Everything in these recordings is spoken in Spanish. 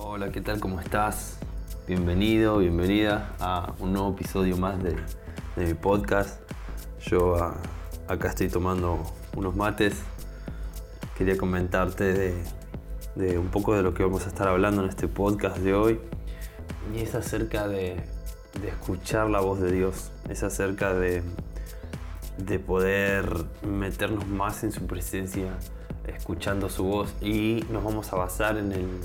Hola, ¿qué tal? ¿Cómo estás? Bienvenido, bienvenida a un nuevo episodio más de, mi podcast. Yo ah, acá estoy tomando unos mates. Quería comentarte de, un poco de lo que vamos a estar hablando en este podcast de hoy. Y es acerca de, escuchar la voz de Dios. Es acerca de, de poder meternos más en su presencia, escuchando su voz. Y nos vamos a basar en el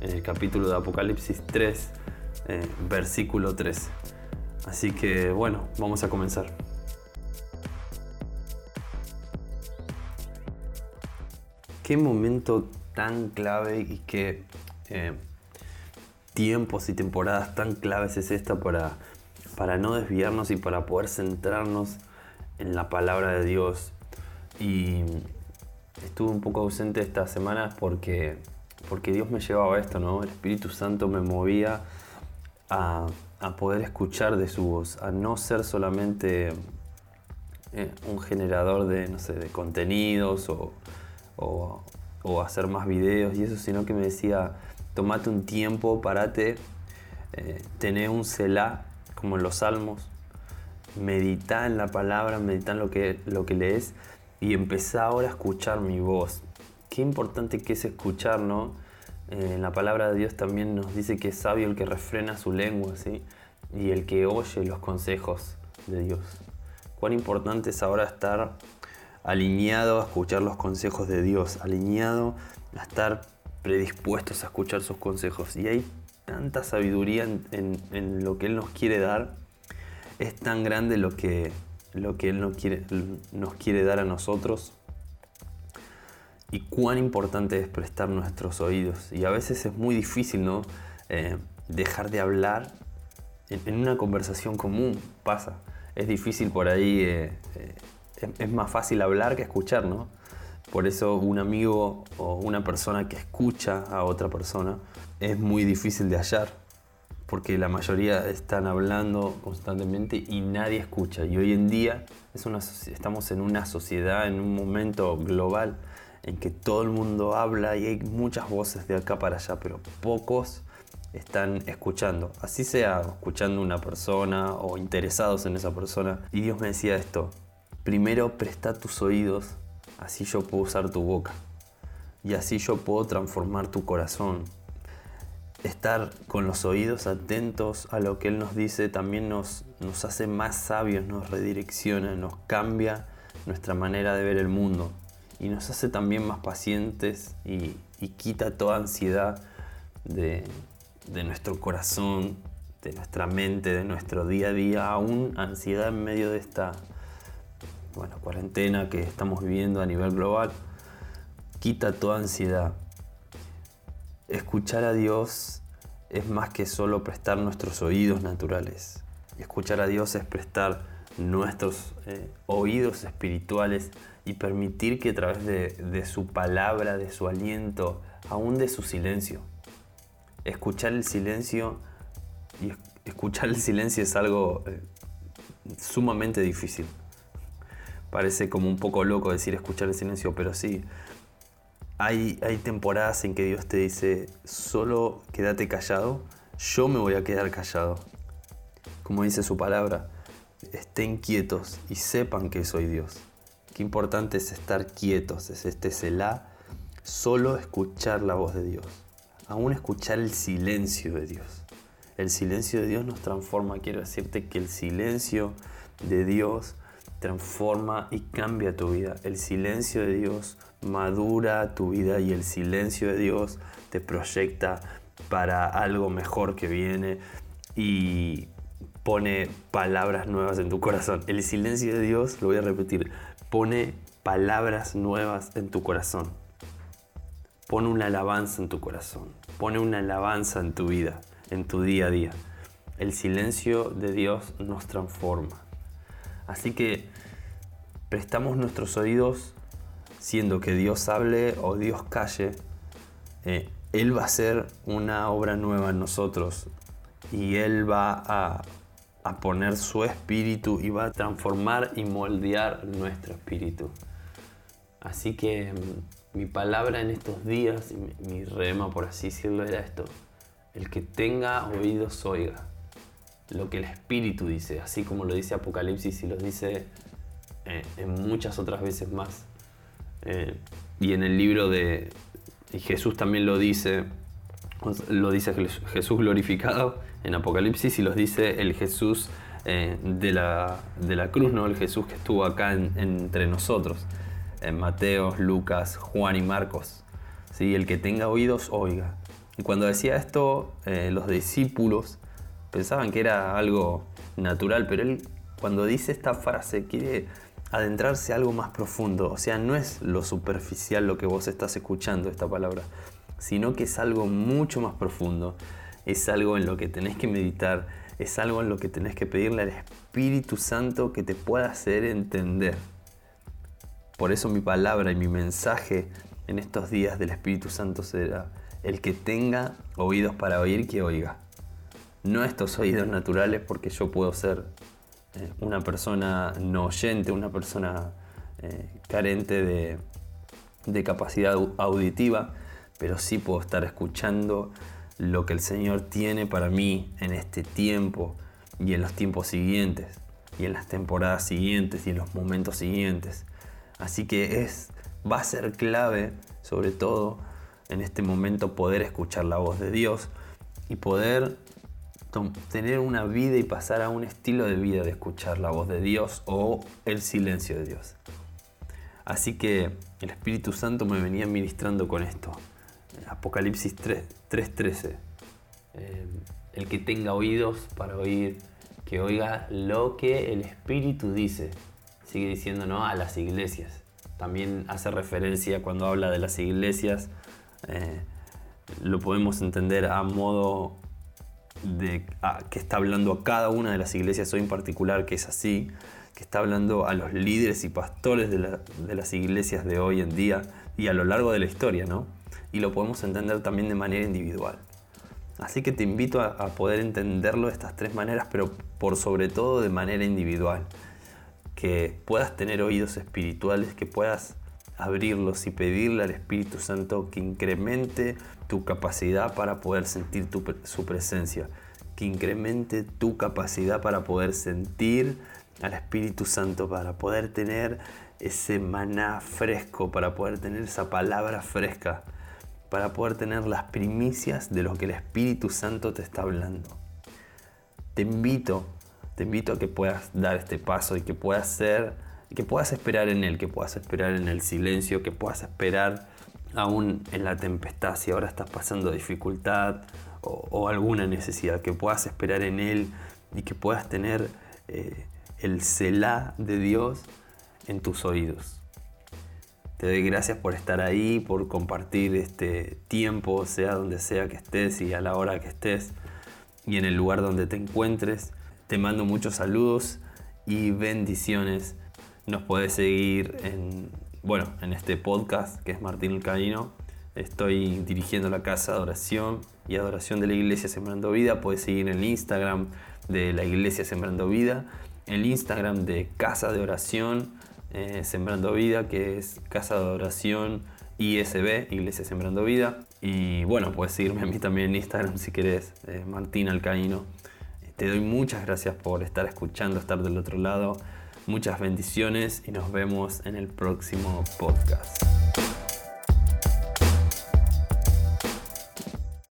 en el capítulo de Apocalipsis 3, eh, versículo 3. Así que bueno, vamos a comenzar. Qué momento tan clave y qué eh, tiempos y temporadas tan claves es esta para, para no desviarnos y para poder centrarnos en la palabra de Dios. Y estuve un poco ausente esta semana porque porque Dios me llevaba a esto, ¿no? El Espíritu Santo me movía a, poder escuchar de su voz, a no ser solamente eh, un generador de, no sé, de contenidos o, hacer más videos y eso, sino que me decía, tomate un tiempo, parate, eh, tené un celá, como en los salmos, medita en la palabra, medita en lo que, lo que lees y empezá ahora a escuchar mi voz qué importante que es escuchar, ¿no? Eh, en la palabra de Dios también nos dice que es sabio el que refrena su lengua, ¿sí? Y el que oye los consejos de Dios. Cuán importante es ahora estar alineado a escuchar los consejos de Dios, alineado a estar predispuestos a escuchar sus consejos. Y hay tanta sabiduría en, lo que Él nos quiere dar, es tan grande lo que, lo que Él nos quiere, nos quiere dar a nosotros y cuán importante es prestar nuestros oídos. Y a veces es muy difícil, ¿no? Eh, dejar de hablar en, una conversación común, pasa. Es difícil por ahí, eh, eh, es, más fácil hablar que escuchar, ¿no? Por eso un amigo o una persona que escucha a otra persona es muy difícil de hallar, porque la mayoría están hablando constantemente y nadie escucha. Y hoy en día es una, estamos en una sociedad, en un momento global en que todo el mundo habla y hay muchas voces de acá para allá, pero pocos están escuchando. Así sea escuchando una persona o interesados en esa persona. Y Dios me decía esto, primero presta tus oídos, así yo puedo usar tu boca. Y así yo puedo transformar tu corazón. Estar con los oídos atentos a lo que Él nos dice también nos, nos hace más sabios, nos redirecciona, nos cambia nuestra manera de ver el mundo y nos hace también más pacientes y, quita toda ansiedad de, nuestro corazón, de nuestra mente, de nuestro día a día, aún ansiedad en medio de esta bueno, cuarentena que estamos viviendo a nivel global, quita toda ansiedad. Escuchar a Dios es más que solo prestar nuestros oídos naturales. Escuchar a Dios es prestar nuestros eh, oídos espirituales y permitir que a través de, su palabra, de su aliento, aún de su silencio, escuchar el silencio y escuchar el silencio es algo eh, sumamente difícil. Parece como un poco loco decir escuchar el silencio, pero sí. Hay, hay temporadas en que Dios te dice, solo quédate callado, yo me voy a quedar callado. Como dice su palabra, estén quietos y sepan que soy Dios. Qué importante es estar quietos, es este Selah, solo escuchar la voz de Dios, aún escuchar el silencio de Dios. El silencio de Dios nos transforma, quiero decirte que el silencio de Dios transforma y cambia tu vida. El silencio de Dios madura tu vida y el silencio de Dios te proyecta para algo mejor que viene y pone palabras nuevas en tu corazón. El silencio de Dios, lo voy a repetir, pone palabras nuevas en tu corazón. Pone una alabanza en tu corazón. Pone una alabanza en tu vida, en tu día a día. El silencio de Dios nos transforma. Así que prestamos nuestros oídos siendo que Dios hable o Dios calle. Eh, él va a hacer una obra nueva en nosotros y Él va a a poner su espíritu y va a transformar y moldear nuestro espíritu. Así que mm, mi palabra en estos días, mi, rema por así decirlo, era esto. El que tenga oídos oiga lo que el Espíritu dice, así como lo dice Apocalipsis y lo dice eh, en muchas otras veces más. Eh, y en el libro de y Jesús también lo dice, lo dice Jesús glorificado en Apocalipsis y los dice el Jesús eh, de, la, de, la, cruz, ¿no? el Jesús que estuvo acá entre nosotros, en Mateo, Lucas, Juan y Marcos. ¿sí? El que tenga oídos, oiga. Y cuando decía esto, los discípulos pensaban que era algo natural, pero él cuando dice esta frase quiere adentrarse a algo más profundo, o sea, no es lo superficial lo que vos estás escuchando esta palabra, sino que es algo mucho más profundo, es algo en lo que tenés que meditar, es algo en lo que tenés que pedirle al Espíritu Santo que te pueda hacer entender. Por eso mi palabra y mi mensaje en estos días del Espíritu Santo será, el que tenga oídos para oír, que oiga no estos oídos naturales porque yo puedo ser eh, una persona no oyente, una persona eh, carente de, de capacidad auditiva, pero sí puedo estar escuchando lo que el Señor tiene para mí en este tiempo y en los tiempos siguientes y en las temporadas siguientes y en los momentos siguientes. Así que es va a ser clave, sobre todo en este momento poder escuchar la voz de Dios y poder tener una vida y pasar a un estilo de vida de escuchar la voz de Dios o el silencio de Dios. Así que el Espíritu Santo me venía ministrando con esto. Apocalipsis 3.13. Eh, el que tenga oídos para oír, que oiga lo que el Espíritu dice. Sigue diciendo no a las iglesias. También hace referencia cuando habla de las iglesias. Eh, lo podemos entender a modo de, que está hablando a cada una de las iglesias hoy en particular, que es así, que está hablando a los líderes y pastores de, las iglesias de hoy en día y a lo largo de la historia, ¿no? Y lo podemos entender también de manera individual. Así que te invito a, a poder entenderlo de estas tres maneras, pero por sobre todo de manera individual. Que puedas tener oídos espirituales, que puedas abrirlos y pedirle al Espíritu Santo que incremente tu capacidad para poder sentir su presencia, que incremente tu capacidad para poder sentir al Espíritu Santo, para poder tener ese maná fresco, para poder tener esa palabra fresca, para poder tener las primicias de lo que el Espíritu Santo te está hablando. Te invito, te invito a que puedas dar este paso y que puedas ser que puedas esperar en Él, que puedas esperar en el silencio, que puedas esperar aún en la tempestad, si ahora estás pasando dificultad o, alguna necesidad, que puedas esperar en Él y que puedas tener eh, el celá de Dios en tus oídos. Te doy gracias por estar ahí, por compartir este tiempo, sea donde sea que estés y a la hora que estés y en el lugar donde te encuentres. Te mando muchos saludos y bendiciones nos puedes seguir en, bueno, en este podcast que es Martín el Camino. Estoy dirigiendo la casa de oración y adoración de la Iglesia Sembrando Vida. Puedes seguir el Instagram de la Iglesia Sembrando Vida, el Instagram de Casa de Oración eh, Sembrando Vida, que es Casa de Oración ISB, Iglesia Sembrando Vida. Y bueno, puedes seguirme a mí también en Instagram si querés, eh, Martín Alcaíno. Te doy muchas gracias por estar escuchando, estar del otro lado. Muchas bendiciones y nos vemos en el próximo podcast.